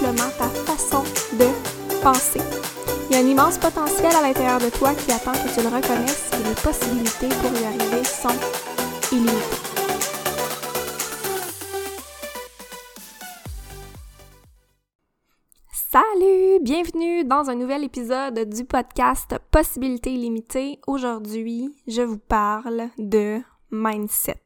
ta façon de penser. Il y a un immense potentiel à l'intérieur de toi qui attend que tu le reconnaisses et les possibilités pour y arriver sont illimitées. Salut! Bienvenue dans un nouvel épisode du podcast Possibilités illimitées. Aujourd'hui, je vous parle de mindset.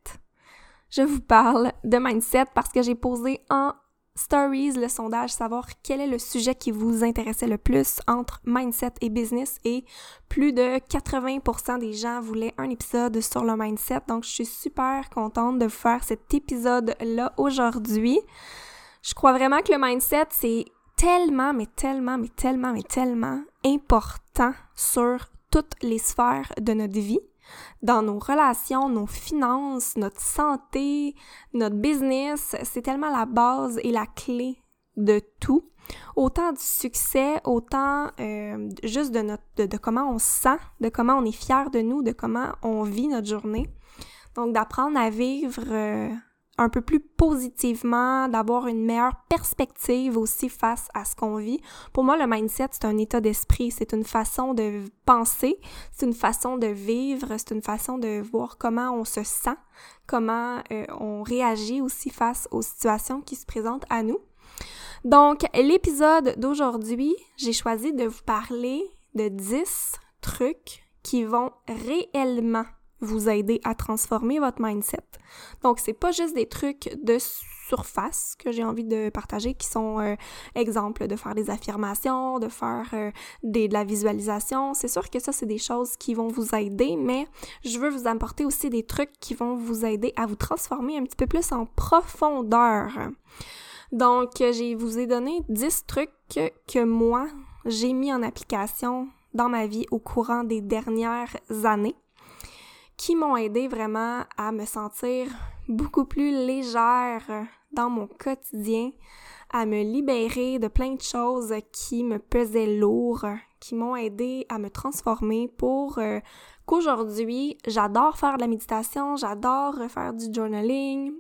Je vous parle de mindset parce que j'ai posé en stories le sondage savoir quel est le sujet qui vous intéressait le plus entre mindset et business et plus de 80% des gens voulaient un épisode sur le mindset. Donc je suis super contente de faire cet épisode là aujourd'hui. Je crois vraiment que le mindset c'est tellement, mais tellement, mais tellement, mais tellement important sur toutes les sphères de notre vie, dans nos relations, nos finances, notre santé, notre business. C'est tellement la base et la clé de tout. Autant du succès, autant euh, juste de, comment on se sent, de comment on est fier de nous, de comment on vit notre journée. Donc d'apprendre à vivre euh, un peu plus positivement, d'avoir une meilleure perspective aussi face à ce qu'on vit. Pour moi, le mindset, c'est un état d'esprit, c'est une façon de penser, c'est une façon de vivre, c'est une façon de voir comment on se sent, comment euh, on réagit aussi face aux situations qui se présentent à nous. Donc, l'épisode d'aujourd'hui, j'ai choisi de vous parler de 10 trucs qui vont réellement vous aider à transformer votre mindset. Donc, c'est pas juste des trucs de surface que j'ai envie de partager qui sont euh, exemples de faire des affirmations, de faire euh, de la visualisation. C'est sûr que ça, c'est des choses qui vont vous aider, mais je veux vous apporter aussi des trucs qui vont vous aider à vous transformer un petit peu plus en profondeur. Donc, je vous ai donné 10 trucs que moi, j'ai mis en application dans ma vie au courant des dernières années qui m'ont aidé vraiment à me sentir beaucoup plus légère dans mon quotidien, à me libérer de plein de choses qui me pesaient lourd, qui m'ont aidé à me transformer pour euh, qu'aujourd'hui, j'adore faire de la méditation, j'adore faire du journaling,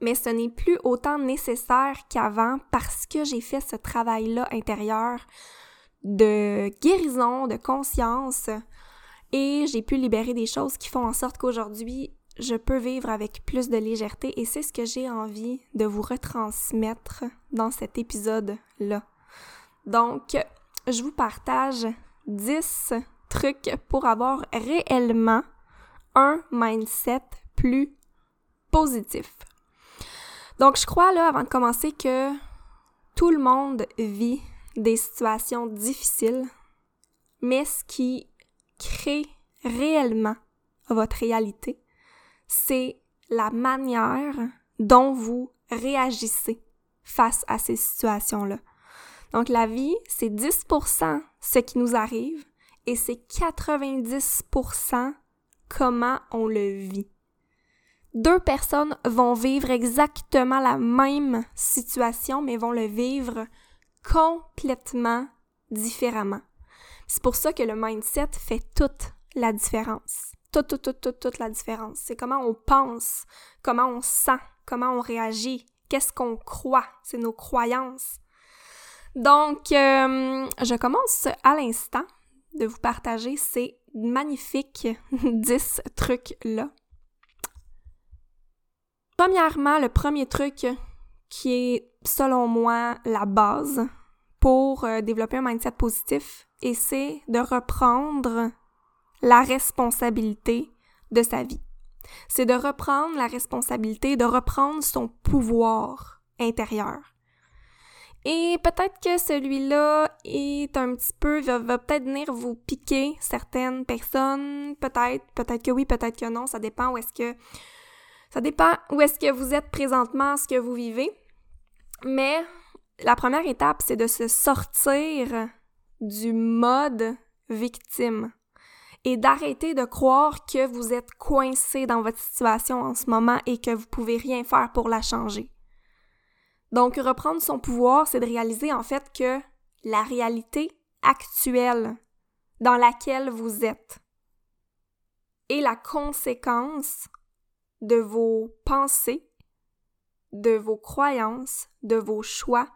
mais ce n'est plus autant nécessaire qu'avant parce que j'ai fait ce travail-là intérieur de guérison, de conscience, et j'ai pu libérer des choses qui font en sorte qu'aujourd'hui, je peux vivre avec plus de légèreté et c'est ce que j'ai envie de vous retransmettre dans cet épisode-là. Donc, je vous partage 10 trucs pour avoir réellement un mindset plus positif. Donc, je crois là, avant de commencer, que tout le monde vit des situations difficiles, mais ce qui crée réellement votre réalité, c'est la manière dont vous réagissez face à ces situations-là. Donc la vie, c'est 10% ce qui nous arrive et c'est 90% comment on le vit. Deux personnes vont vivre exactement la même situation, mais vont le vivre complètement différemment. C'est pour ça que le mindset fait toute la différence. Toute, toute, toute, toute, toute la différence. C'est comment on pense, comment on sent, comment on réagit, qu'est-ce qu'on croit, c'est nos croyances. Donc, euh, je commence à l'instant de vous partager ces magnifiques 10 trucs-là. Premièrement, le premier truc qui est, selon moi, la base pour euh, développer un mindset positif, et c'est de reprendre la responsabilité de sa vie. C'est de reprendre la responsabilité, de reprendre son pouvoir intérieur. Et peut-être que celui-là est un petit peu, va, peut-être venir vous piquer certaines personnes, peut-être, peut-être que oui, peut-être que non, ça dépend où est-ce que, ça dépend où est-ce que vous êtes présentement, ce que vous vivez. Mais la première étape, c'est de se sortir du mode victime et d'arrêter de croire que vous êtes coincé dans votre situation en ce moment et que vous pouvez rien faire pour la changer. Donc, reprendre son pouvoir, c'est de réaliser en fait que la réalité actuelle dans laquelle vous êtes est la conséquence de vos pensées, de vos croyances, de vos choix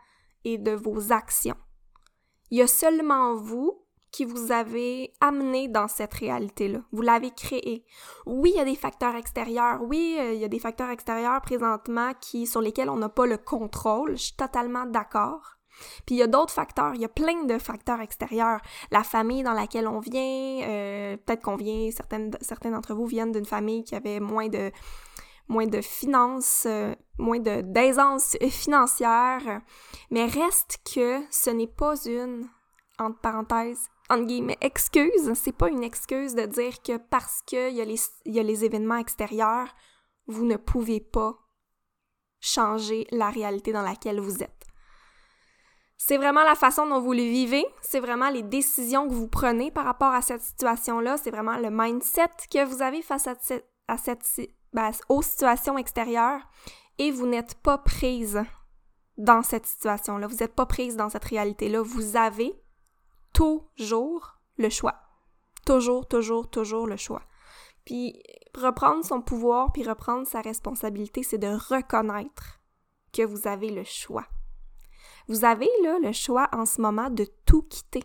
et de vos actions. Il y a seulement vous qui vous avez amené dans cette réalité-là. Vous l'avez créée. Oui, il y a des facteurs extérieurs. Oui, euh, il y a des facteurs extérieurs présentement qui, sur lesquels on n'a pas le contrôle. Je suis totalement d'accord. Puis il y a d'autres facteurs, il y a plein de facteurs extérieurs. La famille dans laquelle on vient, euh, peut-être qu'on vient, certaines, certains d'entre vous viennent d'une famille qui avait moins de moins de finances, euh, moins d'aisance financière, mais reste que ce n'est pas une entre parenthèses entre guillemets excuse, c'est pas une excuse de dire que parce qu'il y, a les, y a les événements extérieurs, vous ne pouvez pas changer la réalité dans laquelle vous êtes. C'est vraiment la façon dont vous le vivez, c'est vraiment les décisions que vous prenez par rapport à cette situation-là, c'est vraiment le mindset que vous avez face à, cette, à cette, ben, aux situations extérieures et vous n'êtes pas prise dans cette situation-là, vous n'êtes pas prise dans cette réalité-là, vous avez toujours le choix. Toujours, toujours, toujours le choix. Puis reprendre son pouvoir, puis reprendre sa responsabilité, c'est de reconnaître que vous avez le choix. Vous avez là le choix en ce moment de tout quitter.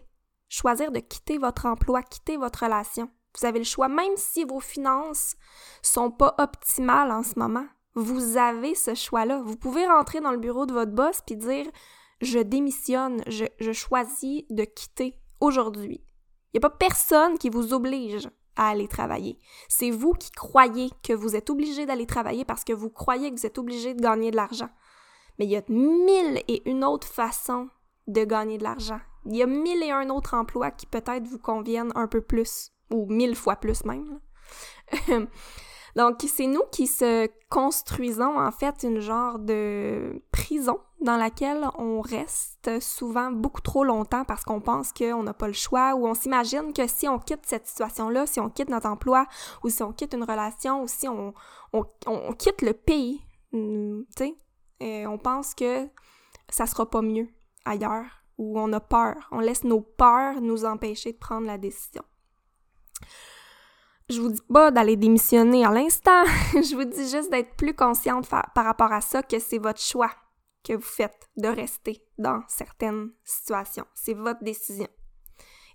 Choisir de quitter votre emploi, quitter votre relation. Vous avez le choix, même si vos finances sont pas optimales en ce moment. Vous avez ce choix-là. Vous pouvez rentrer dans le bureau de votre boss puis dire je démissionne, je, je choisis de quitter aujourd'hui. Il n'y a pas personne qui vous oblige à aller travailler. C'est vous qui croyez que vous êtes obligé d'aller travailler parce que vous croyez que vous êtes obligé de gagner de l'argent. Mais il y a mille et une autres façons de gagner de l'argent. Il y a mille et un autres emplois qui peut-être vous conviennent un peu plus, ou mille fois plus même. Donc, c'est nous qui se construisons en fait une genre de prison dans laquelle on reste souvent beaucoup trop longtemps parce qu'on pense qu'on n'a pas le choix ou on s'imagine que si on quitte cette situation-là, si on quitte notre emploi ou si on quitte une relation ou si on, quitte le pays, hmm, tu sais, on pense que ça sera pas mieux ailleurs ou on a peur. On laisse nos peurs nous empêcher de prendre la décision. Je vous dis pas d'aller démissionner à l'instant. je vous dis juste d'être plus consciente par rapport à ça que c'est votre choix que vous faites de rester dans certaines situations. C'est votre décision.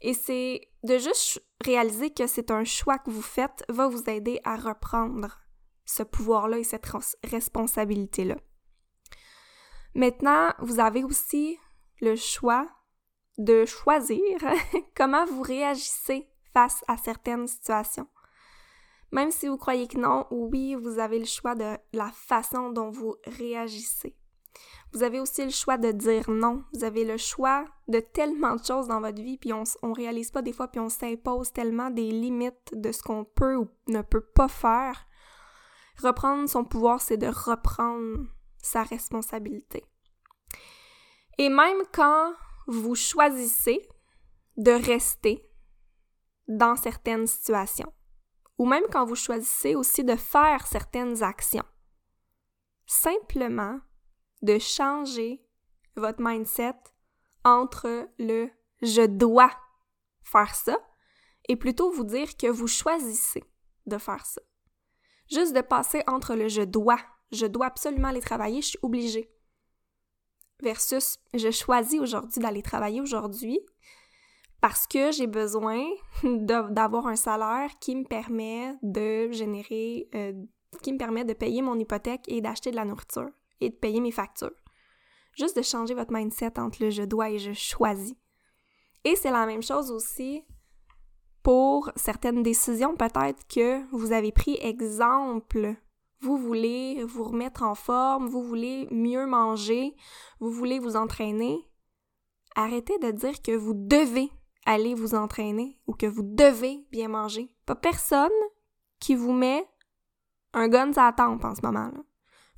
Et c'est de juste réaliser que c'est un choix que vous faites va vous aider à reprendre ce pouvoir-là et cette responsabilité-là. Maintenant, vous avez aussi le choix de choisir comment vous réagissez face à certaines situations. Même si vous croyez que non, oui, vous avez le choix de la façon dont vous réagissez. Vous avez aussi le choix de dire non. Vous avez le choix de tellement de choses dans votre vie, puis on, on réalise pas des fois, puis on s'impose tellement des limites de ce qu'on peut ou ne peut pas faire. Reprendre son pouvoir, c'est de reprendre sa responsabilité. Et même quand vous choisissez de rester dans certaines situations, ou même quand vous choisissez aussi de faire certaines actions, simplement de changer votre mindset entre le je dois faire ça et plutôt vous dire que vous choisissez de faire ça. Juste de passer entre le je dois je dois absolument aller travailler, je suis obligée. Versus, je choisis aujourd'hui d'aller travailler aujourd'hui parce que j'ai besoin d'avoir un salaire qui me permet de générer, euh, qui me permet de payer mon hypothèque et d'acheter de la nourriture et de payer mes factures. Juste de changer votre mindset entre le je dois et je choisis. Et c'est la même chose aussi pour certaines décisions peut-être que vous avez pris exemple vous voulez vous remettre en forme, vous voulez mieux manger, vous voulez vous entraîner, arrêtez de dire que vous devez aller vous entraîner ou que vous devez bien manger. Pas personne qui vous met un gun à la tempe en ce moment. -là.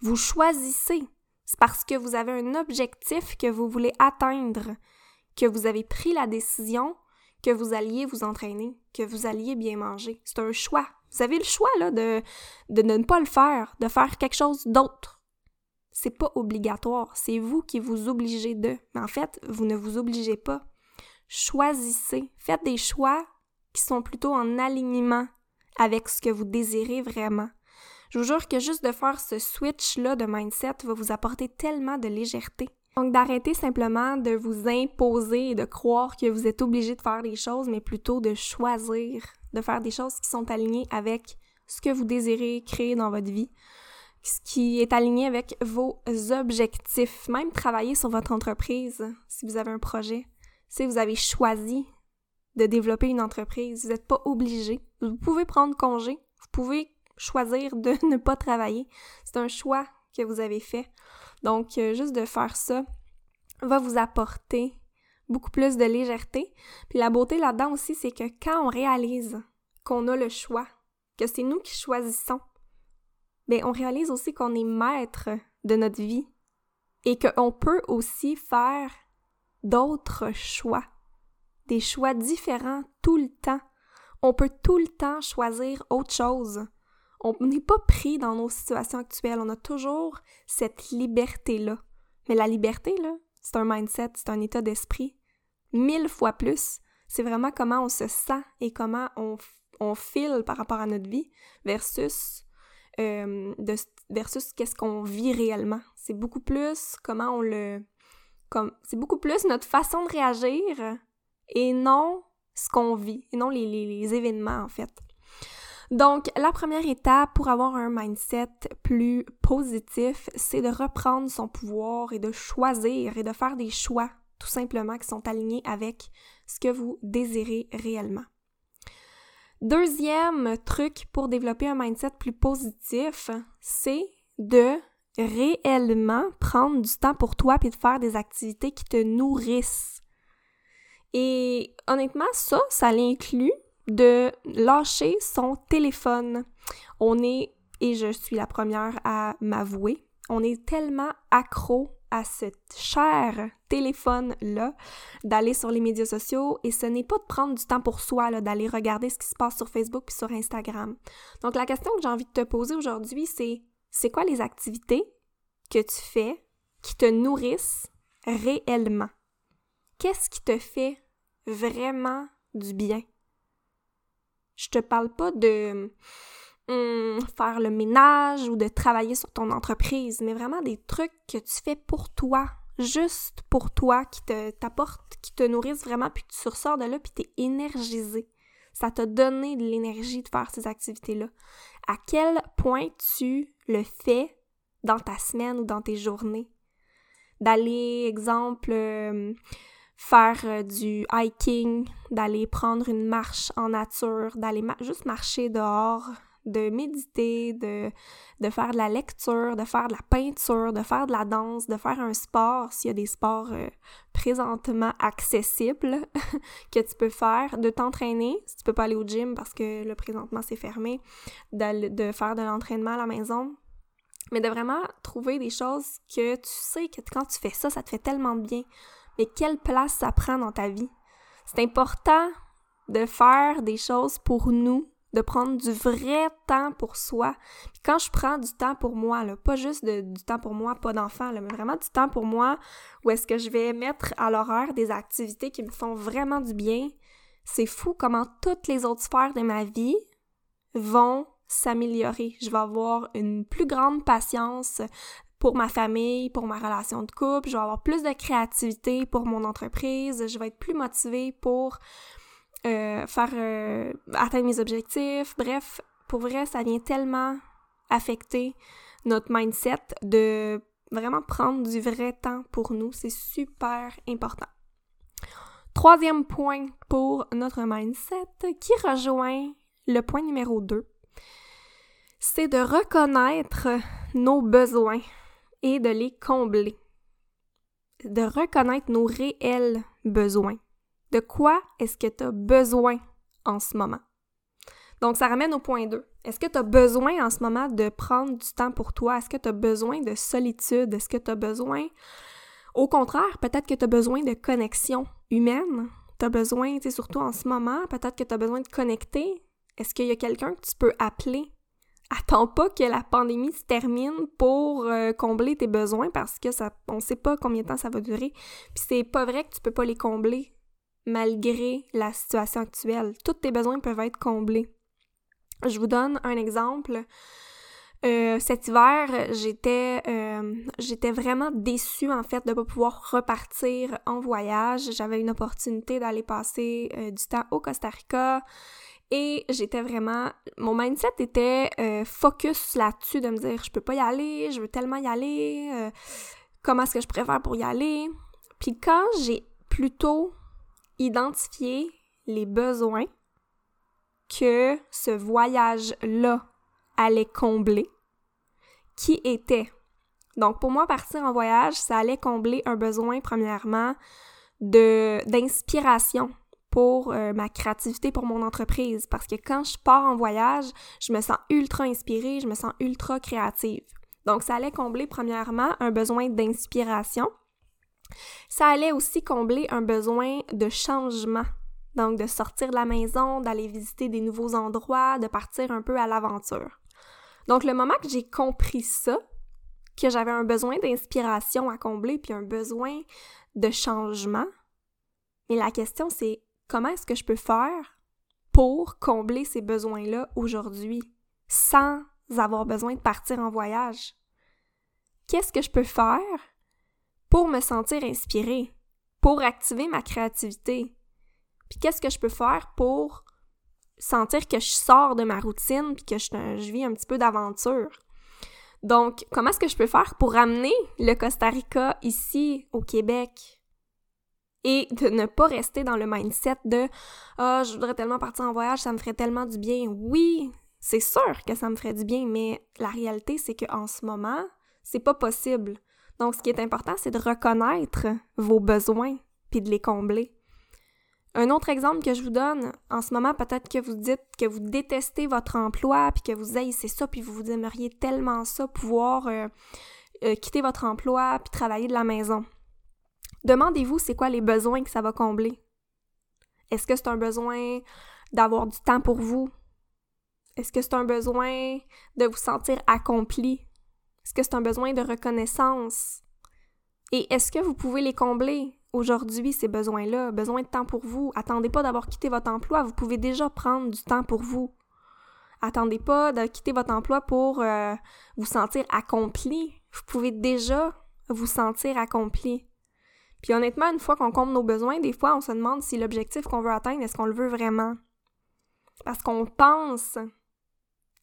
Vous choisissez. C'est parce que vous avez un objectif que vous voulez atteindre, que vous avez pris la décision que vous alliez vous entraîner, que vous alliez bien manger. C'est un choix. Vous avez le choix là, de, de ne pas le faire, de faire quelque chose d'autre. C'est pas obligatoire, c'est vous qui vous obligez de. Mais en fait, vous ne vous obligez pas. Choisissez, faites des choix qui sont plutôt en alignement avec ce que vous désirez vraiment. Je vous jure que juste de faire ce switch-là de mindset va vous apporter tellement de légèreté. Donc d'arrêter simplement de vous imposer et de croire que vous êtes obligé de faire des choses, mais plutôt de choisir de faire des choses qui sont alignées avec ce que vous désirez créer dans votre vie, ce qui est aligné avec vos objectifs. Même travailler sur votre entreprise si vous avez un projet. Si vous avez choisi de développer une entreprise, vous n'êtes pas obligé. Vous pouvez prendre congé, vous pouvez choisir de ne pas travailler. C'est un choix que vous avez fait. Donc, euh, juste de faire ça va vous apporter beaucoup plus de légèreté. Puis la beauté là-dedans aussi, c'est que quand on réalise qu'on a le choix, que c'est nous qui choisissons, bien, on réalise aussi qu'on est maître de notre vie et qu'on peut aussi faire d'autres choix, des choix différents tout le temps. On peut tout le temps choisir autre chose on n'est pas pris dans nos situations actuelles. On a toujours cette liberté-là. Mais la liberté, là, c'est un mindset, c'est un état d'esprit. Mille fois plus. C'est vraiment comment on se sent et comment on, on file par rapport à notre vie versus, euh, versus qu'est-ce qu'on vit réellement. C'est beaucoup plus comment on le... C'est beaucoup plus notre façon de réagir et non ce qu'on vit, et non les, les événements, en fait. Donc, la première étape pour avoir un mindset plus positif, c'est de reprendre son pouvoir et de choisir et de faire des choix, tout simplement, qui sont alignés avec ce que vous désirez réellement. Deuxième truc pour développer un mindset plus positif, c'est de réellement prendre du temps pour toi et de faire des activités qui te nourrissent. Et honnêtement, ça, ça l'inclut de lâcher son téléphone. On est, et je suis la première à m'avouer, on est tellement accro à ce cher téléphone-là, d'aller sur les médias sociaux et ce n'est pas de prendre du temps pour soi, d'aller regarder ce qui se passe sur Facebook et sur Instagram. Donc la question que j'ai envie de te poser aujourd'hui, c'est c'est quoi les activités que tu fais qui te nourrissent réellement? Qu'est-ce qui te fait vraiment du bien? Je te parle pas de hum, faire le ménage ou de travailler sur ton entreprise, mais vraiment des trucs que tu fais pour toi, juste pour toi, qui te t'apportent, qui te nourrissent vraiment, puis tu ressors de là, puis t'es énergisé. Ça t'a donné de l'énergie de faire ces activités-là. À quel point tu le fais dans ta semaine ou dans tes journées? D'aller, exemple, euh, faire euh, du hiking, d'aller prendre une marche en nature, d'aller juste marcher dehors, de méditer, de, faire de la lecture, de faire de la peinture, de faire de la danse, de faire un sport, s'il y a des sports euh, présentement accessibles que tu peux faire, de t'entraîner, si tu peux pas aller au gym parce que le présentement c'est fermé, de faire de l'entraînement à la maison, mais de vraiment trouver des choses que tu sais que quand tu fais ça, ça te fait tellement bien. Mais quelle place ça prend dans ta vie? C'est important de faire des choses pour nous, de prendre du vrai temps pour soi. Quand je prends du temps pour moi, pas juste du temps pour moi, pas d'enfant, mais vraiment du temps pour moi, où est-ce que je vais mettre à l'horaire des activités qui me font vraiment du bien, c'est fou comment toutes les autres sphères de ma vie vont s'améliorer. Je vais avoir une plus grande patience pour ma famille, pour ma relation de couple, je vais avoir plus de créativité pour mon entreprise, je vais être plus motivée pour euh, faire euh, atteindre mes objectifs. Bref, pour vrai, ça vient tellement affecter notre mindset de vraiment prendre du vrai temps pour nous. C'est super important. Troisième point pour notre mindset qui rejoint le point numéro 2, c'est de reconnaître nos besoins et de les combler. De reconnaître nos réels besoins. De quoi est-ce que tu as besoin en ce moment? Donc, ça ramène au point 2. Est-ce que tu as besoin en ce moment de prendre du temps pour toi? Est-ce que tu as besoin de solitude? Est-ce que tu as besoin... Au contraire, peut-être que tu as besoin de connexion humaine. Tu as besoin, tu sais, surtout en ce moment, peut-être que tu as besoin de connecter. Est-ce qu'il y a quelqu'un que tu peux appeler? Attends pas que la pandémie se termine pour euh, combler tes besoins parce que ça, on sait pas combien de temps ça va durer. Puis c'est pas vrai que tu peux pas les combler malgré la situation actuelle. Tous tes besoins peuvent être comblés. Je vous donne un exemple. Euh, cet hiver, j'étais euh, j'étais vraiment déçue en fait de ne pas pouvoir repartir en voyage. J'avais une opportunité d'aller passer euh, du temps au Costa Rica et j'étais vraiment mon mindset était focus là-dessus de me dire je peux pas y aller, je veux tellement y aller, comment est-ce que je préfère pour y aller? Puis quand j'ai plutôt identifié les besoins que ce voyage-là allait combler, qui était. Donc pour moi, partir en voyage, ça allait combler un besoin premièrement d'inspiration pour euh, ma créativité pour mon entreprise parce que quand je pars en voyage, je me sens ultra inspirée, je me sens ultra créative. Donc ça allait combler premièrement un besoin d'inspiration. Ça allait aussi combler un besoin de changement donc, de sortir de la maison, d'aller visiter des nouveaux endroits, de partir un peu à l'aventure. Donc, le moment que j'ai compris ça, que j'avais un besoin d'inspiration à combler, puis un besoin de changement, mais la question c'est comment est-ce que je peux faire pour combler ces besoins-là aujourd'hui sans avoir besoin de partir en voyage? Qu'est-ce que je peux faire pour me sentir inspirée, pour activer ma créativité, puis qu'est-ce que je peux faire pour sentir que je sors de ma routine puis que je, vis un petit peu d'aventure? Donc, comment est-ce que je peux faire pour ramener le Costa Rica ici au Québec et de ne pas rester dans le mindset de ah je voudrais tellement partir en voyage, ça me ferait tellement du bien. Oui, c'est sûr que ça me ferait du bien, mais la réalité c'est qu'en ce moment, c'est pas possible. Donc, ce qui est important, c'est de reconnaître vos besoins puis de les combler. Un autre exemple que je vous donne, en ce moment, peut-être que vous dites que vous détestez votre emploi, puis que vous haïssez ça, puis vous aimeriez tellement ça, pouvoir euh, euh, quitter votre emploi, puis travailler de la maison. Demandez-vous c'est quoi les besoins que ça va combler? Est-ce que c'est un besoin d'avoir du temps pour vous? Est-ce que c'est un besoin de vous sentir accompli? Est-ce que c'est un besoin de reconnaissance? Et est-ce que vous pouvez les combler? aujourd'hui ces besoins-là, besoin de temps pour vous. Attendez pas d'avoir quitté votre emploi, vous pouvez déjà prendre du temps pour vous. Attendez pas de quitter votre emploi pour euh, vous sentir accompli. Vous pouvez déjà vous sentir accompli. Puis honnêtement, une fois qu'on compte nos besoins, des fois on se demande si l'objectif qu'on veut atteindre, est-ce qu'on le veut vraiment? Parce qu'on pense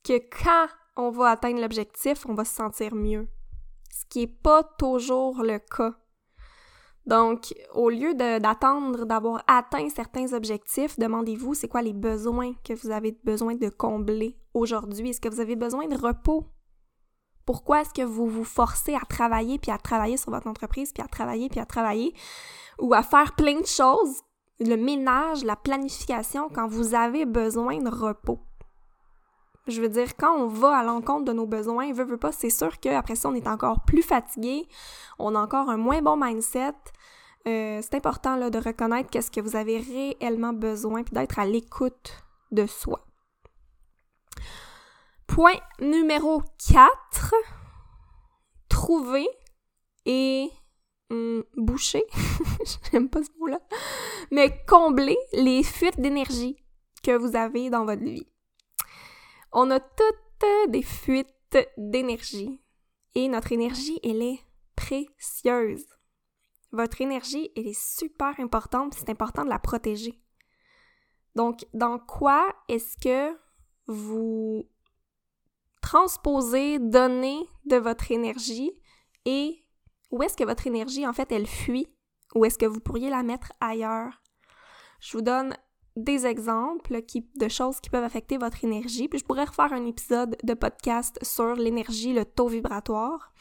que quand on va atteindre l'objectif, on va se sentir mieux. Ce qui n'est pas toujours le cas. Donc, au lieu d'attendre d'avoir atteint certains objectifs, demandez-vous c'est quoi les besoins que vous avez besoin de combler aujourd'hui? Est-ce que vous avez besoin de repos? Pourquoi est-ce que vous vous forcez à travailler, puis à travailler sur votre entreprise, puis à travailler, puis à travailler, ou à faire plein de choses, le ménage, la planification, quand vous avez besoin de repos? Je veux dire, quand on va à l'encontre de nos besoins, veut, veut pas, c'est sûr qu'après ça, on est encore plus fatigué, on a encore un moins bon mindset. Euh, c'est important de reconnaître qu'est-ce que vous avez réellement besoin, puis d'être à l'écoute de soi. Point numéro 4, trouver et hum, boucher, j'aime pas ce mot-là, mais combler les fuites d'énergie que vous avez dans votre vie. On a toutes des fuites d'énergie. Et notre énergie, elle est précieuse. Votre énergie, elle est super importante, c'est important de la protéger. Donc, dans quoi est-ce que vous transposez, donnez de votre énergie et où est-ce que votre énergie, en fait, elle fuit? Ou est-ce que vous pourriez la mettre ailleurs? Je vous donne des exemples qui, de choses qui peuvent affecter votre énergie. Puis je pourrais refaire un épisode de podcast sur l'énergie, le taux vibratoire.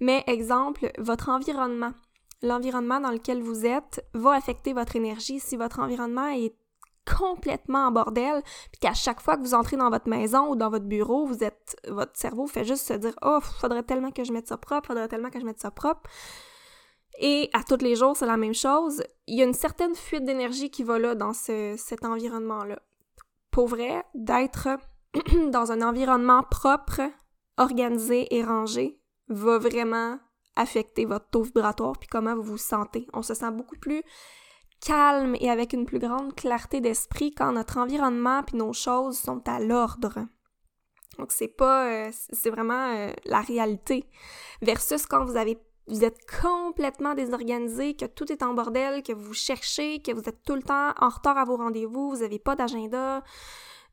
Mais exemple, votre environnement. L'environnement dans lequel vous êtes va affecter votre énergie. Si votre environnement est complètement en bordel, puis qu'à chaque fois que vous entrez dans votre maison ou dans votre bureau, vous êtes votre cerveau fait juste se dire "Oh, faudrait tellement que je mette ça propre, faudrait tellement que je mette ça propre." Et à tous les jours, c'est la même chose. Il y a une certaine fuite d'énergie qui va là dans cet environnement-là. Pour vrai, d'être dans un environnement propre, organisé et rangé va vraiment affecter votre taux vibratoire puis comment vous vous sentez. On se sent beaucoup plus calme et avec une plus grande clarté d'esprit quand notre environnement puis nos choses sont à l'ordre. Donc c'est pas euh, c'est vraiment euh, la réalité versus quand vous avez vous êtes complètement désorganisé, que tout est en bordel, que vous cherchez, que vous êtes tout le temps en retard à vos rendez-vous, vous n'avez pas d'agenda.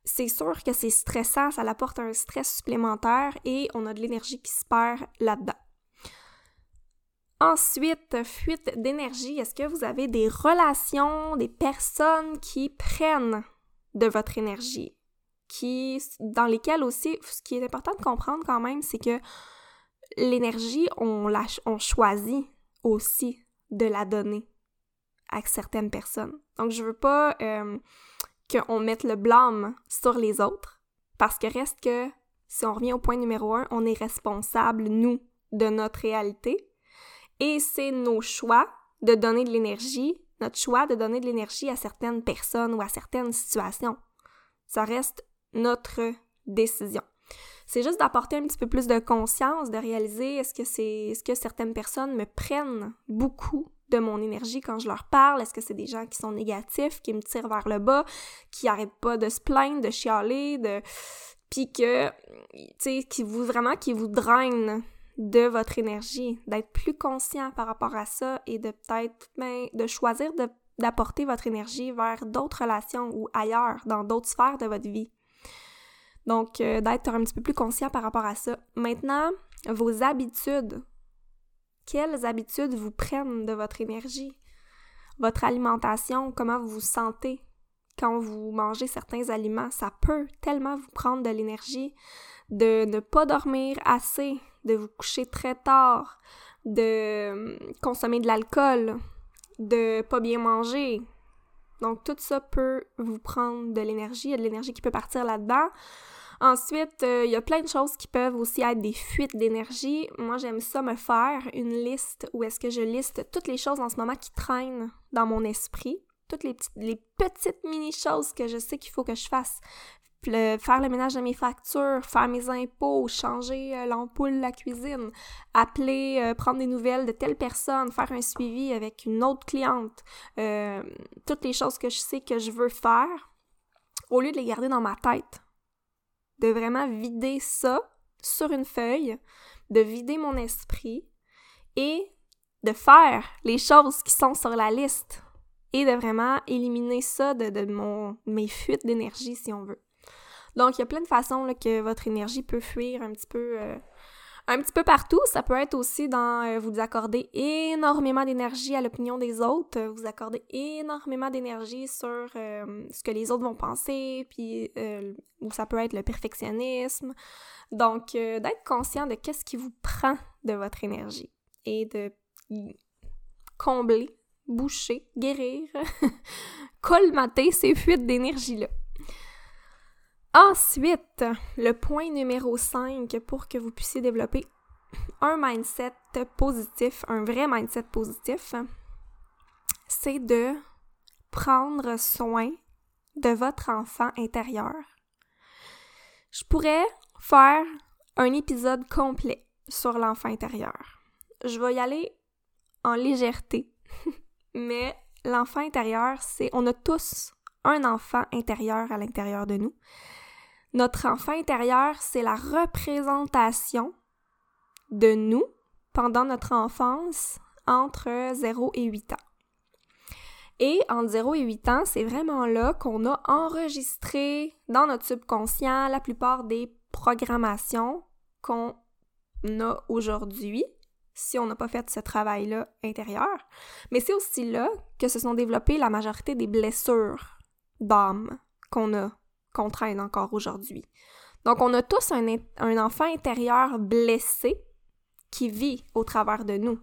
C'est sûr que c'est stressant, ça apporte un stress supplémentaire et on a de l'énergie qui se perd là-dedans. Ensuite, fuite d'énergie. Est-ce que vous avez des relations, des personnes qui prennent de votre énergie? Qui, dans lesquelles aussi, ce qui est important de comprendre quand même, c'est que l'énergie, on, choisit aussi de la donner à certaines personnes. Donc, je veux pas euh, qu'on mette le blâme sur les autres, parce que reste que, si on revient au point numéro un, on est responsable, nous, de notre réalité, et c'est nos choix de donner de l'énergie, notre choix de donner de l'énergie à certaines personnes ou à certaines situations. Ça reste notre décision. C'est juste d'apporter un petit peu plus de conscience, de réaliser est-ce que c'est est-ce que certaines personnes me prennent beaucoup de mon énergie quand je leur parle, est-ce que c'est des gens qui sont négatifs, qui me tirent vers le bas, qui arrêtent pas de se plaindre, de chialer, de puis que tu sais qui vous vraiment qui vous drainent de votre énergie, d'être plus conscient par rapport à ça et de peut-être ben, de choisir d'apporter votre énergie vers d'autres relations ou ailleurs, dans d'autres sphères de votre vie. Donc, euh, d'être un petit peu plus conscient par rapport à ça. Maintenant, vos habitudes. Quelles habitudes vous prennent de votre énergie? Votre alimentation, comment vous vous sentez? Quand vous mangez certains aliments? Ça peut tellement vous prendre de l'énergie de ne pas dormir assez, de vous coucher très tard, de hum, consommer de l'alcool, de pas bien manger. Donc tout ça peut vous prendre de l'énergie, il y a de l'énergie qui peut partir là-dedans. Ensuite, euh, il y a plein de choses qui peuvent aussi être des fuites d'énergie. Moi, j'aime ça me faire une liste où est-ce que je liste toutes les choses en ce moment qui traînent dans mon esprit, toutes les petites, les petites mini-choses que je sais qu'il faut que je fasse faire le ménage de mes factures, faire mes impôts, changer euh, l'ampoule de la cuisine, appeler, euh, prendre des nouvelles de telle personne, faire un suivi avec une autre cliente, toutes les choses que je sais que je veux faire, au lieu de les garder dans ma tête. De vraiment vider ça sur une feuille, de vider mon esprit et de faire les choses qui sont sur la liste et de vraiment éliminer ça de, mes fuites d'énergie, si on veut. Donc, il y a plein de façons que votre énergie peut fuir un petit peu, euh, un petit peu partout. Ça peut être aussi dans euh, vous accorder énormément d'énergie à l'opinion des autres, vous accorder énormément d'énergie sur euh, ce que les autres vont penser, puis ou ça peut être le perfectionnisme. Donc, d'être conscient de qu'est-ce qui vous prend de votre énergie et de combler, boucher, guérir, colmater ces fuites d'énergie-là. Ensuite, le point numéro 5 pour que vous puissiez développer un mindset positif, un vrai mindset positif, c'est de prendre soin de votre enfant intérieur. Je pourrais faire un épisode complet sur l'enfant intérieur. Je vais y aller en légèreté, mais l'enfant intérieur, c'est on a tous un enfant intérieur à l'intérieur de nous. Notre enfant intérieur, c'est la représentation de nous pendant notre enfance entre 0 et 8 ans. Et entre 0 et 8 ans, c'est vraiment là qu'on a enregistré dans notre subconscient la plupart des programmations qu'on a aujourd'hui si on n'a pas fait ce travail-là intérieur. Mais c'est aussi là que se sont développées la majorité des blessures d'âme qu'on a qu'on traîne encore aujourd'hui. Donc, on a tous un, enfant intérieur blessé qui vit au travers de nous.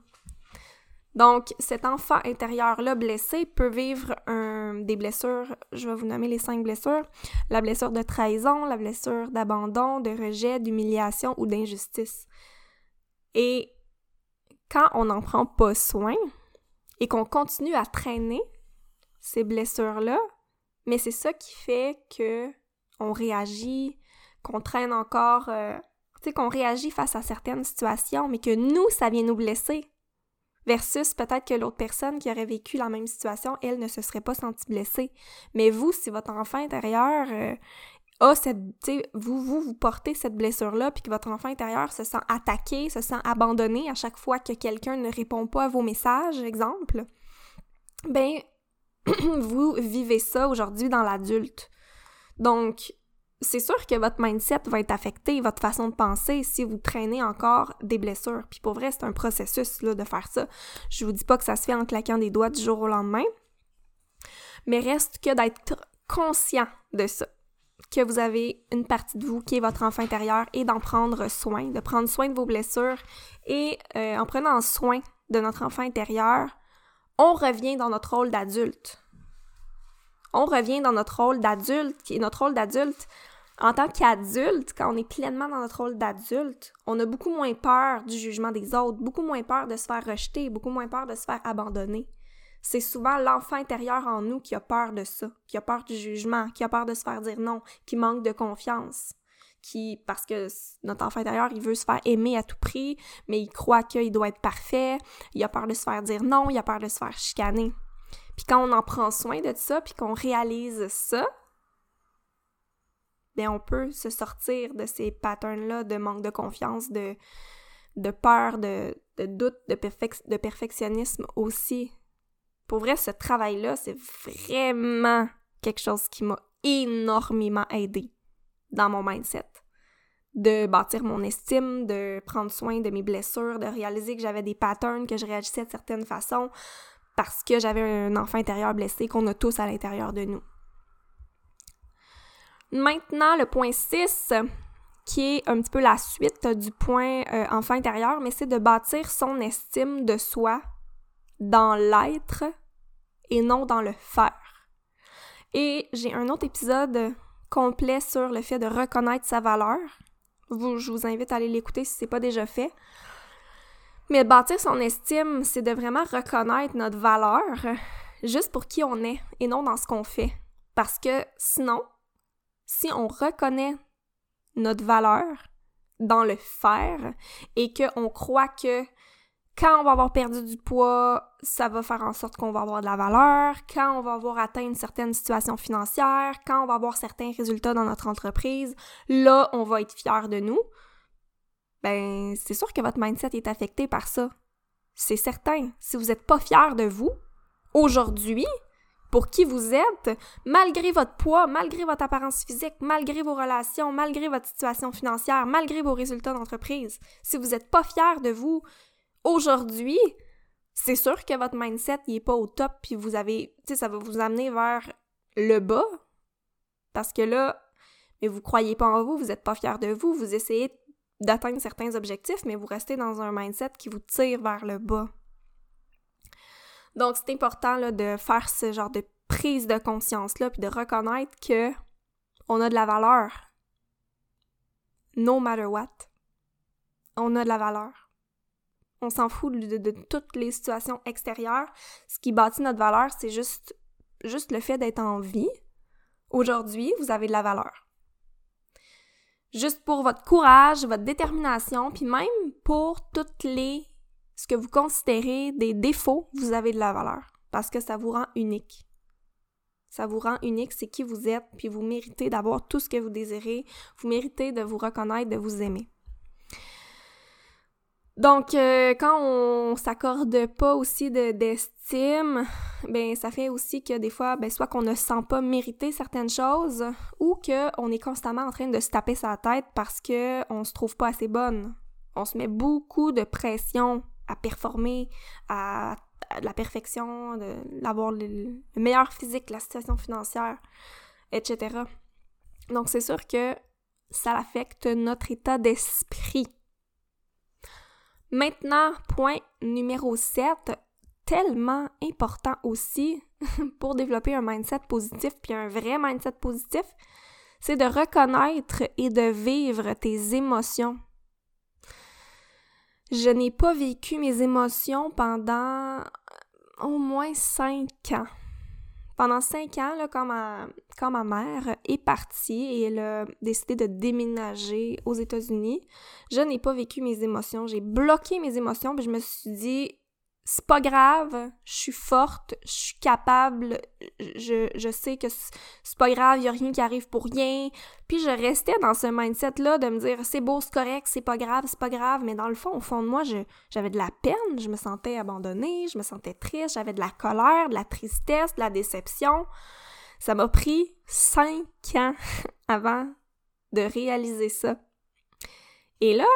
Donc, cet enfant intérieur-là blessé peut vivre des blessures, je vais vous nommer les cinq blessures. La blessure de trahison, la blessure d'abandon, de rejet, d'humiliation ou d'injustice. Et quand on n'en prend pas soin et qu'on continue à traîner ces blessures-là, mais c'est ça qui fait que réagit, qu'on traîne encore, euh, tu sais, qu'on réagit face à certaines situations, mais que nous, ça vient nous blesser. Versus peut-être que l'autre personne qui aurait vécu la même situation, elle ne se serait pas sentie blessée. Mais vous, si votre enfant intérieur euh, a cette, vous, vous, vous portez cette blessure-là, puis que votre enfant intérieur se sent attaqué, se sent abandonné à chaque fois que quelqu'un ne répond pas à vos messages, exemple, ben, vous vivez ça aujourd'hui dans l'adulte. Donc, c'est sûr que votre mindset va être affecté, votre façon de penser, si vous traînez encore des blessures. Puis pour vrai, c'est un processus là, de faire ça. Je vous dis pas que ça se fait en claquant des doigts du jour au lendemain, mais reste que d'être conscient de ça, que vous avez une partie de vous qui est votre enfant intérieur et d'en prendre soin, de prendre soin de vos blessures et euh, en prenant soin de notre enfant intérieur, on revient dans notre rôle d'adulte. On revient dans notre rôle d'adulte, qui est notre rôle d'adulte en tant qu'adulte, quand on est pleinement dans notre rôle d'adulte, on a beaucoup moins peur du jugement des autres, beaucoup moins peur de se faire rejeter, beaucoup moins peur de se faire abandonner. C'est souvent l'enfant intérieur en nous qui a peur de ça, qui a peur du jugement, qui a peur de se faire dire non, qui manque de confiance, qui, parce que notre enfant intérieur, il veut se faire aimer à tout prix, mais il croit qu'il doit être parfait, il a peur de se faire dire non, il a peur de se faire chicaner. Puis quand on en prend soin de ça, puis qu'on réalise ça, bien, on peut se sortir de ces patterns-là de manque de confiance, de, peur, de, de doute, de, de perfectionnisme aussi. Pour vrai, ce travail-là, c'est vraiment quelque chose qui m'a énormément aidé dans mon mindset. De bâtir mon estime, de prendre soin de mes blessures, de réaliser que j'avais des patterns, que je réagissais de certaines façons parce que j'avais un enfant intérieur blessé qu'on a tous à l'intérieur de nous. Maintenant, le point 6, qui est un petit peu la suite du point euh, enfant intérieur, mais c'est de bâtir son estime de soi dans l'être et non dans le faire. Et j'ai un autre épisode complet sur le fait de reconnaître sa valeur. Je vous invite à aller l'écouter si ce n'est pas déjà fait. Mais bâtir son estime, c'est de vraiment reconnaître notre valeur juste pour qui on est et non dans ce qu'on fait. Parce que sinon, si on reconnaît notre valeur dans le faire et qu'on croit que quand on va avoir perdu du poids, ça va faire en sorte qu'on va avoir de la valeur, quand on va avoir atteint une certaine situation financière, quand on va avoir certains résultats dans notre entreprise, là, on va être fier de nous. Ben, c'est sûr que votre mindset est affecté par ça. C'est certain. Si vous n'êtes pas fier de vous, aujourd'hui, pour qui vous êtes, malgré votre poids, malgré votre apparence physique, malgré vos relations, malgré votre situation financière, malgré vos résultats d'entreprise. Si vous n'êtes pas fier de vous aujourd'hui, c'est sûr que votre mindset n'est pas au top, puis vous avez, tu sais, ça va vous amener vers le bas, parce que là, mais vous croyez pas en vous, vous n'êtes pas fier de vous, vous essayez d'atteindre certains objectifs, mais vous restez dans un mindset qui vous tire vers le bas. Donc, c'est important de faire ce genre de prise de conscience-là, puis de reconnaître que on a de la valeur. No matter what. On a de la valeur. On s'en fout de, toutes les situations extérieures. Ce qui bâtit notre valeur, c'est juste le fait d'être en vie. Aujourd'hui, vous avez de la valeur. Juste pour votre courage, votre détermination, puis même pour toutes les ce que vous considérez des défauts, vous avez de la valeur parce que ça vous rend unique. Ça vous rend unique, c'est qui vous êtes, puis vous méritez d'avoir tout ce que vous désirez, vous méritez de vous reconnaître, de vous aimer. Donc, euh, quand on s'accorde pas aussi d'estime, ben ça fait aussi que des fois, ben soit qu'on ne sent pas mériter certaines choses, ou qu'on est constamment en train de se taper sa tête parce que on se trouve pas assez bonne. On se met beaucoup de pression à performer, à, la perfection, d'avoir le, meilleur physique, la situation financière, etc. Donc c'est sûr que ça affecte notre état d'esprit. Maintenant, point numéro 7, tellement important aussi pour développer un mindset positif, puis un vrai mindset positif, c'est de reconnaître et de vivre tes émotions. Je n'ai pas vécu mes émotions pendant au moins cinq ans. Pendant cinq ans, là, quand, ma, mère est partie et elle a décidé de déménager aux États-Unis, je n'ai pas vécu mes émotions. J'ai bloqué mes émotions, puis je me suis dit, c'est pas grave, je suis forte, je suis capable, je, je sais que c'est pas grave, y a rien qui arrive pour rien. Puis je restais dans ce mindset-là de me dire c'est beau, c'est correct, c'est pas grave, c'est pas grave, mais dans le fond, au fond de moi, j'avais de la peine, je me sentais abandonnée, je me sentais triste, j'avais de la colère, de la tristesse, de la déception. Ça m'a pris cinq ans avant de réaliser ça. Et là,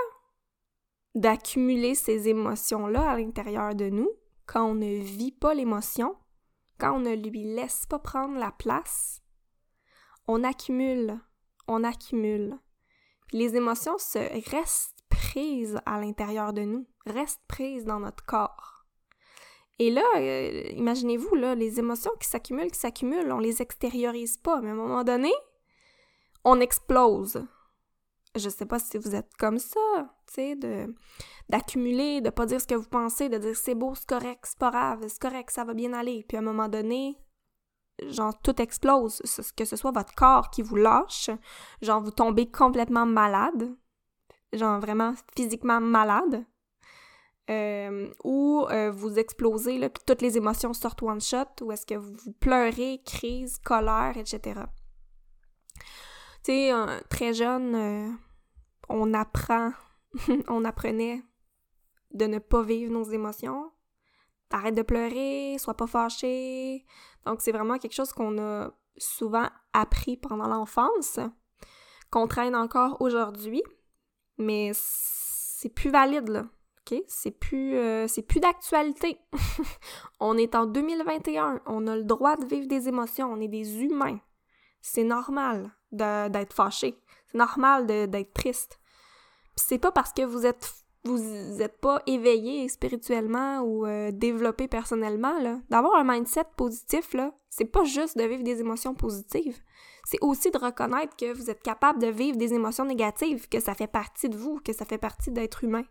d'accumuler ces émotions-là à l'intérieur de nous, quand on ne vit pas l'émotion, quand on ne lui laisse pas prendre la place, on accumule, on accumule. les émotions se restent prises à l'intérieur de nous, restent prises dans notre corps. Et là, euh, imaginez-vous, là, les émotions qui s'accumulent, qui s'accumulent, on les extériorise pas, mais à un moment donné, on explose je sais pas si vous êtes comme ça, tu sais, de d'accumuler, de pas dire ce que vous pensez, de dire c'est beau, c'est correct, c'est pas grave, c'est correct, ça va bien aller. Puis à un moment donné, genre tout explose, que ce soit votre corps qui vous lâche, genre vous tombez complètement malade, genre vraiment physiquement malade, euh, ou euh, vous explosez, là, puis toutes les émotions sortent one shot, ou est-ce que vous pleurez, crise, colère, etc. Tu sais, très jeune, euh, on apprend, on apprenait de ne pas vivre nos émotions. Arrête de pleurer, sois pas fâché. Donc c'est vraiment quelque chose qu'on a souvent appris pendant l'enfance, qu'on traîne encore aujourd'hui, mais c'est plus valide là. OK? C'est plus, euh, c'est plus d'actualité. on est en 2021, on a le droit de vivre des émotions, on est des humains. C'est normal d'être fâché. Normal d'être triste. Puis c'est pas parce que vous êtes vous êtes pas éveillé spirituellement ou euh, développé personnellement là, d'avoir un mindset positif là, c'est pas juste de vivre des émotions positives. C'est aussi de reconnaître que vous êtes capable de vivre des émotions négatives, que ça fait partie de vous, que ça fait partie d'être humain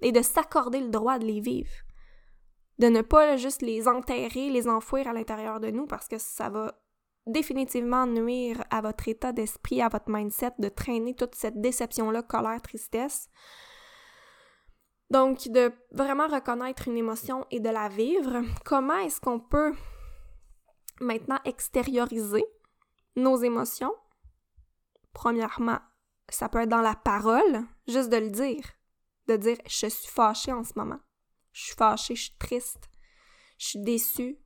et de s'accorder le droit de les vivre. De ne pas juste les enterrer, les enfouir à l'intérieur de nous parce que ça va définitivement nuire à votre état d'esprit, à votre mindset, de traîner toute cette déception-là, colère, tristesse. Donc, de vraiment reconnaître une émotion et de la vivre, comment est-ce qu'on peut maintenant extérioriser nos émotions? Premièrement, ça peut être dans la parole, juste de le dire. De dire je suis fâchée en ce moment. Je suis fâchée, je suis triste, je suis déçue.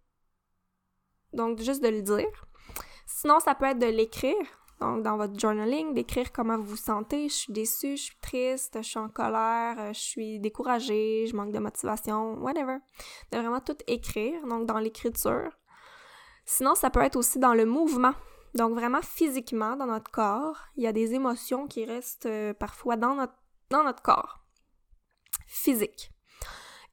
Donc, juste de le dire. Sinon, ça peut être de l'écrire, donc dans votre journaling, d'écrire comment vous vous sentez. Je suis déçue, je suis triste, je suis en colère, euh, je suis découragée, je manque de motivation, whatever. De vraiment tout écrire, donc dans l'écriture. Sinon, ça peut être aussi dans le mouvement. Donc vraiment physiquement dans notre corps, il y a des émotions qui restent euh, parfois dans notre, corps. Physique.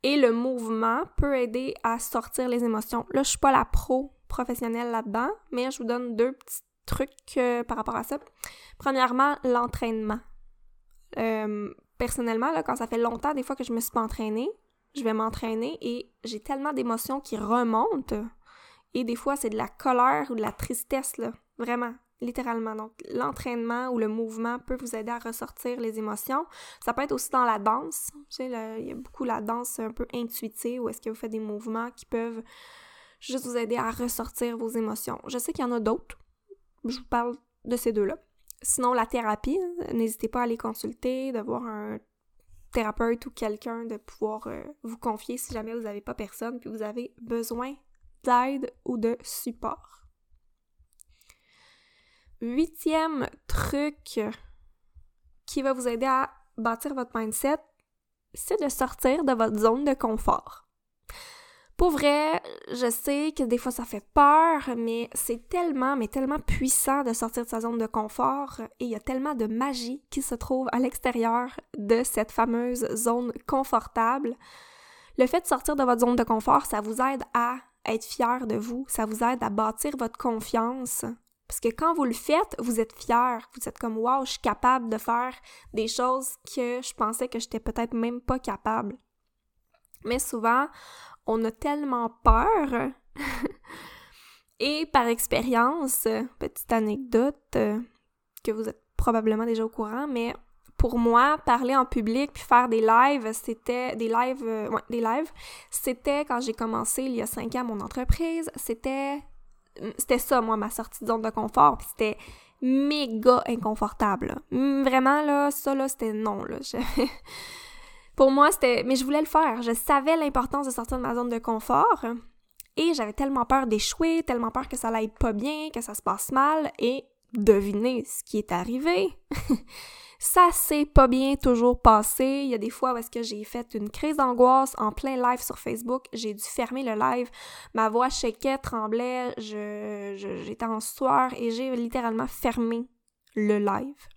Et le mouvement peut aider à sortir les émotions. Là, je suis pas la pro professionnelle là-dedans, mais je vous donne deux petits trucs euh, par rapport à ça. Premièrement, l'entraînement. Euh, personnellement, là, quand ça fait longtemps, des fois que je me suis pas entraînée, je vais m'entraîner et j'ai tellement d'émotions qui remontent. Et des fois, c'est de la colère ou de la tristesse, là. Vraiment, littéralement. Donc, l'entraînement ou le mouvement peut vous aider à ressortir les émotions. Ça peut être aussi dans la danse. Tu il y a beaucoup la danse un peu intuitive où est-ce que vous faites des mouvements qui peuvent juste vous aider à ressortir vos émotions. Je sais qu'il y en a d'autres. Je vous parle de ces deux-là. Sinon, la thérapie, n'hésitez pas à aller consulter, de voir un thérapeute ou quelqu'un de pouvoir euh, vous confier si jamais vous n'avez pas personne puis vous avez besoin d'aide ou de support. Huitième truc qui va vous aider à bâtir votre mindset, c'est de sortir de votre zone de confort. Pour vrai, je sais que des fois ça fait peur, mais c'est tellement, mais tellement puissant de sortir de sa zone de confort et il y a tellement de magie qui se trouve à l'extérieur de cette fameuse zone confortable. Le fait de sortir de votre zone de confort, ça vous aide à être fier de vous, ça vous aide à bâtir votre confiance. Parce que quand vous le faites, vous êtes fier, vous êtes comme wow, je suis capable de faire des choses que je pensais que j'étais peut-être même pas capable. Mais souvent, on a tellement peur. Et par expérience, petite anecdote euh, que vous êtes probablement déjà au courant, mais pour moi, parler en public puis faire des lives, c'était euh, c'était quand j'ai commencé il y a cinq ans mon entreprise, c'était c'était ça moi ma sortie de zone de confort, c'était méga inconfortable. Vraiment là, ça là c'était non là. pour moi, c'était mais je voulais le faire, je savais l'importance de sortir de ma zone de confort. Et j'avais tellement peur d'échouer, tellement peur que ça allait pas bien, que ça se passe mal, et devinez ce qui est arrivé. Ça s'est pas bien toujours passé. Il y a des fois où que j'ai fait une crise d'angoisse en plein live sur Facebook. J'ai dû fermer le live. Ma voix shakeait, tremblait, je, j'étais en sueur et j'ai littéralement fermé le live.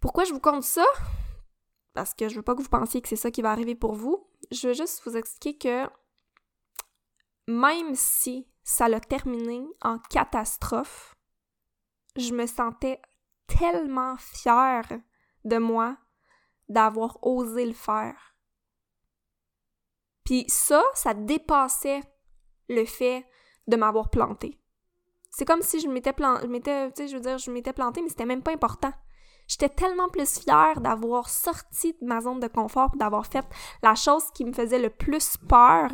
Pourquoi je vous compte ça? Parce que je veux pas que vous pensiez que c'est ça qui va arriver pour vous. Je veux juste vous expliquer que même si ça l'a terminé en catastrophe, je me sentais tellement fière de moi d'avoir osé le faire. Puis ça, ça dépassait le fait de m'avoir planté. C'est comme si je m'étais planté, tu sais, je veux dire, je m'étais planté, mais c'était même pas important. J'étais tellement plus fière d'avoir sorti de ma zone de confort, d'avoir fait la chose qui me faisait le plus peur,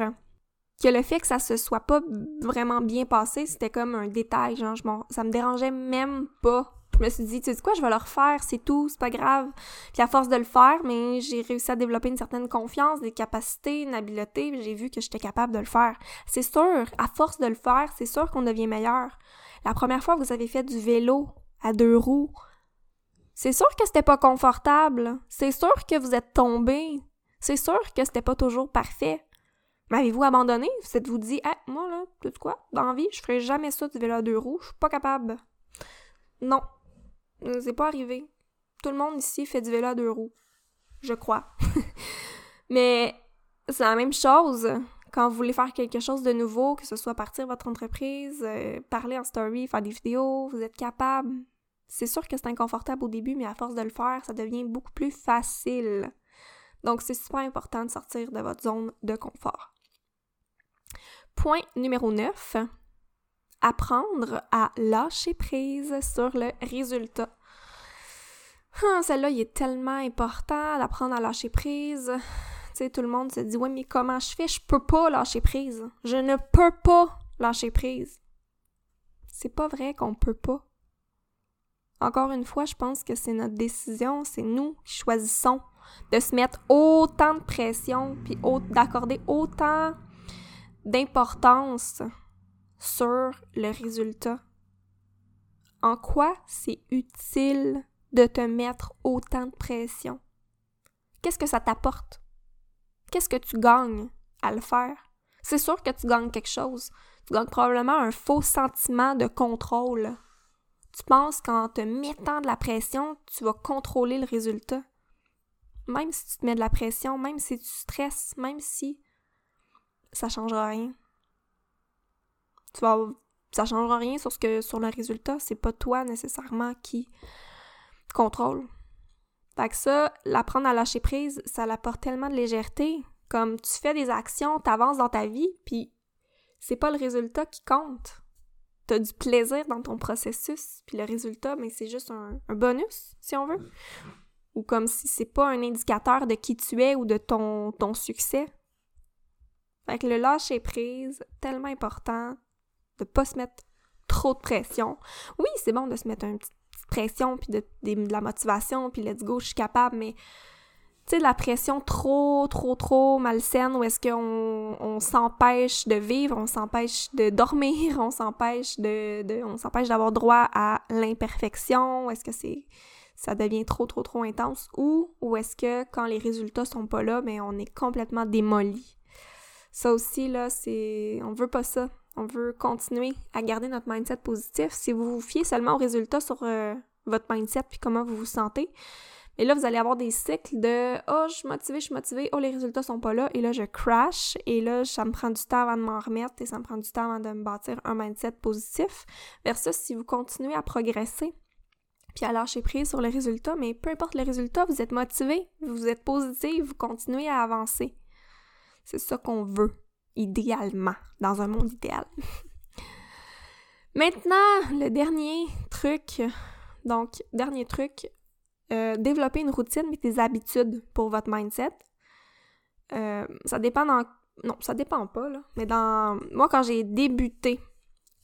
que le fait que ça se soit pas vraiment bien passé, c'était comme un détail, genre, ça me dérangeait même pas je me suis dit, tu sais quoi, je vais le refaire, c'est tout, c'est pas grave. Puis à force de le faire, mais j'ai réussi à développer une certaine confiance, des capacités, une habileté, j'ai vu que j'étais capable de le faire. C'est sûr, à force de le faire, c'est sûr qu'on devient meilleur. La première fois que vous avez fait du vélo à deux roues, c'est sûr que c'était pas confortable. C'est sûr que vous êtes tombé. C'est sûr que c'était pas toujours parfait. M'avez-vous abandonné? Vous êtes-vous dit, moi là, tu quoi, dans vie, je ferai jamais ça du vélo à deux roues, je suis pas capable. Non, c'est pas arrivé. Tout le monde ici fait du vélo à deux roues. Je crois. Mais c'est la même chose quand vous voulez faire quelque chose de nouveau, que ce soit partir votre entreprise, euh, parler en story, faire des vidéos, vous êtes capable. C'est sûr que c'est inconfortable au début, mais à force de le faire, ça devient beaucoup plus facile. Donc, c'est super important de sortir de votre zone de confort. Point numéro 9 apprendre à lâcher prise sur le résultat. Hum, celle-là, il est tellement important d'apprendre à lâcher prise. Tu sais, tout le monde se dit, oui, mais comment je fais? Je peux pas lâcher prise. Je ne peux pas lâcher prise. C'est pas vrai qu'on peut pas. Encore une fois, je pense que c'est notre décision, c'est nous qui choisissons de se mettre autant de pression, puis d'accorder autant d'importance sur le résultat. En quoi c'est utile de te mettre autant de pression? Qu'est-ce que ça t'apporte? Qu'est-ce que tu gagnes à le faire? C'est sûr que tu gagnes quelque chose. Tu gagnes probablement un faux sentiment de contrôle. Tu penses qu'en te mettant de la pression, tu vas contrôler le résultat? Même si tu te mets de la pression, même si tu stresses, même si ça changera rien tu vas ça changera rien sur ce que sur le résultat, c'est pas toi nécessairement qui contrôle. Fait que ça, l'apprendre à lâcher prise, ça l'apporte tellement de légèreté. Comme tu fais des actions, t'avances dans ta vie, puis c'est pas le résultat qui compte. T'as du plaisir dans ton processus, puis le résultat, mais c'est juste un, un, bonus, si on veut. Ou comme si c'est pas un indicateur de qui tu es ou de ton, ton succès. Fait que le lâcher prise, tellement important, de pas se mettre trop de pression. Oui, c'est bon de se mettre une petite pression, puis de, la motivation, puis let's go, je suis capable, mais tu la pression trop, trop, trop malsaine, où est-ce qu'on on, s'empêche de vivre, on s'empêche de dormir, on s'empêche de, on s'empêche d'avoir droit à l'imperfection, est-ce que c'est ça devient trop, trop, trop intense, ou, ou est-ce que quand les résultats sont pas là, mais ben, on est complètement démoli. Ça aussi, là, c'est... On veut pas ça. On veut continuer à garder notre mindset positif. Si vous vous fiez seulement aux résultats sur euh, votre mindset puis comment vous vous sentez, Et là, vous allez avoir des cycles de Oh, je suis motivée, je suis motivée, oh, les résultats sont pas là, et là, je crash, et là, ça me prend du temps avant de m'en remettre, et ça me prend du temps avant de me bâtir un mindset positif. Versus si vous continuez à progresser, puis à lâcher prise sur les résultats, mais peu importe les résultats, vous êtes motivé, vous êtes positif, vous continuez à avancer. C'est ça qu'on veut, idéalement, dans un monde idéal. Maintenant, le dernier truc, donc, dernier truc, euh, développer une routine avec des habitudes pour votre mindset. Euh, ça dépend dans... Non, ça dépend pas, là. Mais dans... Moi, quand j'ai débuté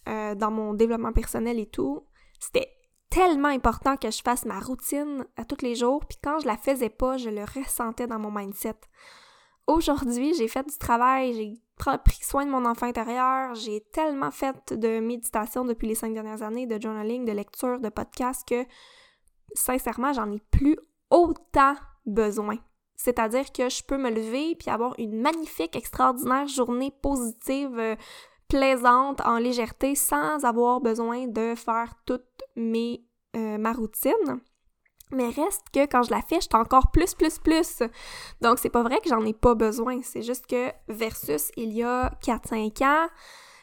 euh, dans mon développement personnel et tout, c'était tellement important que je fasse ma routine à tous les jours, puis quand je la faisais pas, je le ressentais dans mon mindset. Aujourd'hui, j'ai fait du travail, j'ai pris soin de mon enfant intérieur, j'ai tellement fait de méditation depuis les cinq dernières années, de journaling, de lecture, de podcast que sincèrement, j'en ai plus autant besoin. C'est-à-dire que je peux me lever puis avoir une magnifique, extraordinaire journée positive, euh, plaisante, en légèreté, sans avoir besoin de faire toute mes, euh, ma routine. Mais reste que quand je la fais, encore plus, plus, plus. Donc, c'est pas vrai que j'en ai pas besoin. C'est juste que versus il y a 4-5 ans,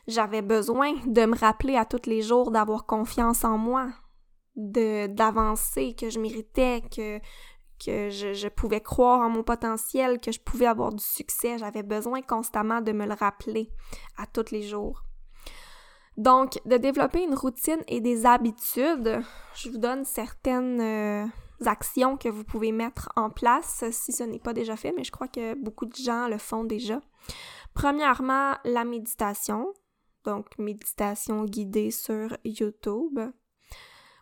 j'avais besoin de me rappeler à tous les jours d'avoir confiance en moi, d'avancer, que je méritais, que, je, pouvais croire en mon potentiel, que je pouvais avoir du succès. J'avais besoin constamment de me le rappeler à tous les jours. Donc, de développer une routine et des habitudes, je vous donne certaines euh, actions que vous pouvez mettre en place si ce n'est pas déjà fait, mais je crois que beaucoup de gens le font déjà. Premièrement, la méditation, donc méditation guidée sur YouTube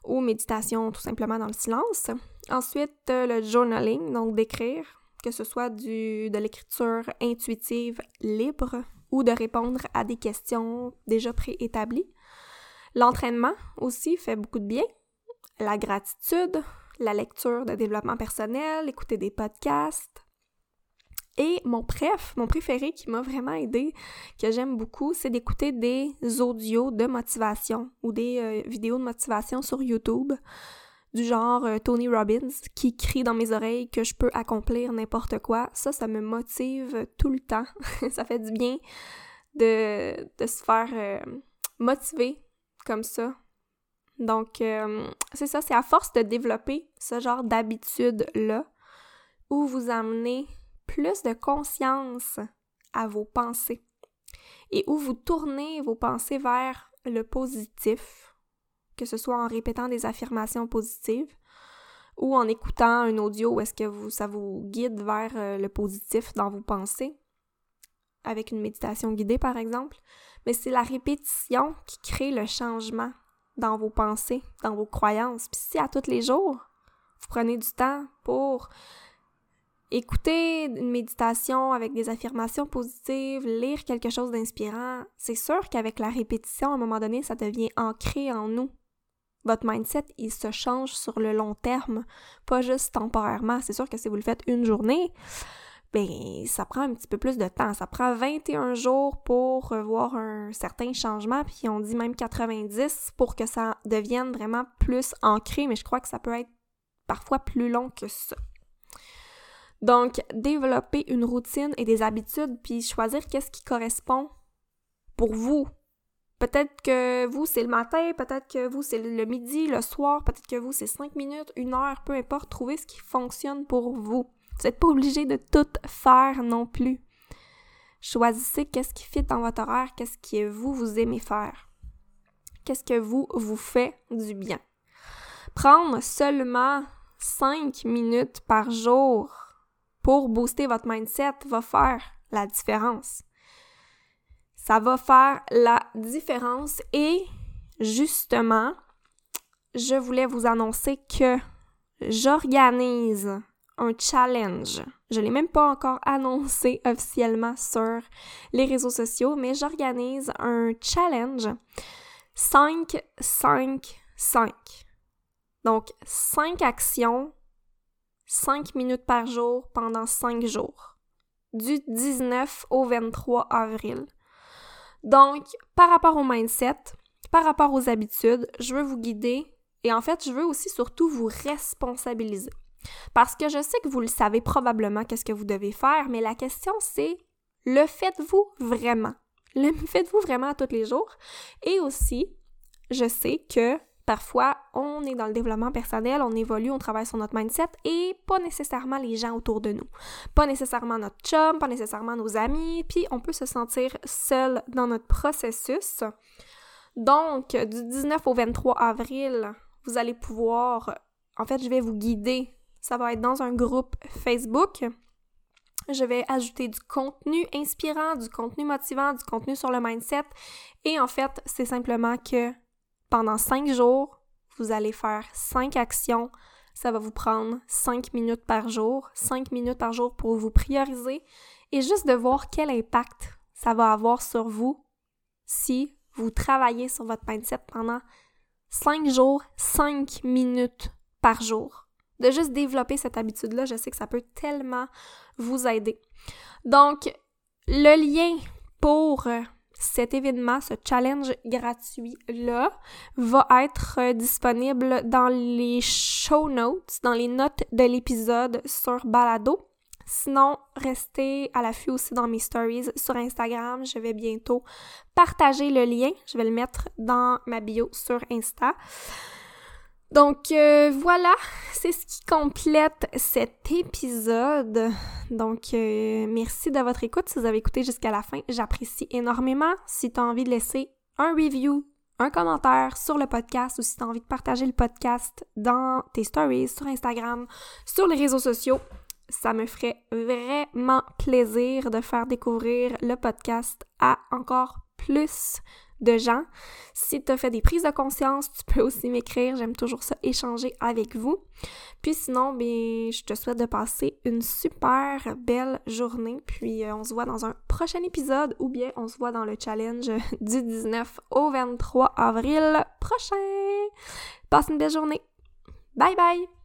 ou méditation tout simplement dans le silence. Ensuite, euh, le journaling, donc d'écrire, que ce soit du, de l'écriture intuitive libre ou de répondre à des questions déjà préétablies. L'entraînement aussi fait beaucoup de bien. La gratitude, la lecture de développement personnel, écouter des podcasts, et mon préf, mon préféré qui m'a vraiment aidé, que j'aime beaucoup, c'est d'écouter des audios de motivation ou des euh, vidéos de motivation sur YouTube du genre euh, Tony Robbins qui crie dans mes oreilles que je peux accomplir n'importe quoi. Ça, ça me motive tout le temps. ça fait du bien de, de se faire euh, motiver comme ça. Donc, c'est ça, c'est à force de développer ce genre d'habitude-là où vous amenez plus de conscience à vos pensées et où vous tournez vos pensées vers le positif, que ce soit en répétant des affirmations positives ou en écoutant un audio où est-ce que ça vous guide vers euh, le positif dans vos pensées, avec une méditation guidée par exemple. Mais c'est la répétition qui crée le changement dans vos pensées, dans vos croyances. Puis si à tous les jours, vous prenez du temps pour écouter une méditation avec des affirmations positives, lire quelque chose d'inspirant, c'est sûr qu'avec la répétition, à un moment donné, ça devient ancré en nous. Votre mindset, il se change sur le long terme, pas juste temporairement. C'est sûr que si vous le faites une journée, ben ça prend un petit peu plus de temps. Ça prend 21 jours pour voir un certain changement, puis on dit même 90 pour que ça devienne vraiment plus ancré, mais je crois que ça peut être parfois plus long que ça. Donc, développer une routine et des habitudes, puis choisir qu'est-ce qui correspond pour vous. Peut-être que vous, c'est le matin, peut-être que vous, c'est le midi, le soir, peut-être que vous, c'est cinq minutes, une heure, peu importe. Trouvez ce qui fonctionne pour vous. Vous n'êtes pas obligé de tout faire non plus. Choisissez qu'est-ce qui fit dans votre horaire, qu'est-ce que vous, vous aimez faire. Qu'est-ce que vous, vous fait du bien. Prendre seulement cinq minutes par jour pour booster votre mindset va faire la différence. Ça va faire la différence et justement, je voulais vous annoncer que j'organise un challenge. Je ne l'ai même pas encore annoncé officiellement sur les réseaux sociaux, mais j'organise un challenge 5, 5, 5. Donc, 5 actions 5 minutes par jour pendant 5 jours, du 19 au 23 avril. Donc, par rapport au mindset, par rapport aux habitudes, je veux vous guider et en fait, je veux aussi surtout vous responsabiliser. Parce que je sais que vous le savez probablement qu'est-ce que vous devez faire, mais la question c'est le faites-vous vraiment? Le faites-vous vraiment tous les jours? Et aussi, je sais que parfois, on est dans le développement personnel, on évolue, on travaille sur notre mindset et pas nécessairement les gens autour de nous. Pas nécessairement notre chum, pas nécessairement nos amis, puis on peut se sentir seul dans notre processus. Donc, du 19 au 23 avril, vous allez pouvoir, en fait, je vais vous guider. Ça va être dans un groupe Facebook. Je vais ajouter du contenu inspirant, du contenu motivant, du contenu sur le mindset. Et en fait, c'est simplement que pendant cinq jours, vous allez faire cinq actions. Ça va vous prendre cinq minutes par jour, cinq minutes par jour pour vous prioriser et juste de voir quel impact ça va avoir sur vous si vous travaillez sur votre mindset pendant 5 jours, 5 minutes par jour. De juste développer cette habitude-là, je sais que ça peut tellement vous aider. Donc, le lien pour cet événement, ce challenge gratuit-là, va être disponible dans les show notes, dans les notes de l'épisode sur Balado. Sinon, restez à l'affût aussi dans mes stories sur Instagram. Je vais bientôt partager le lien. Je vais le mettre dans ma bio sur Insta. Donc euh, voilà, c'est ce qui complète cet épisode. Donc euh, merci de votre écoute. Si vous avez écouté jusqu'à la fin, j'apprécie énormément. Si tu as envie de laisser un review, un commentaire sur le podcast ou si tu as envie de partager le podcast dans tes stories, sur Instagram, sur les réseaux sociaux, ça me ferait vraiment plaisir de faire découvrir le podcast à encore plus de gens. Si tu as fait des prises de conscience, tu peux aussi m'écrire. J'aime toujours ça, échanger avec vous. Puis sinon, ben, je te souhaite de passer une super belle journée. Puis euh, on se voit dans un prochain épisode ou bien on se voit dans le challenge du 19 au 23 avril prochain. Passe une belle journée. Bye bye!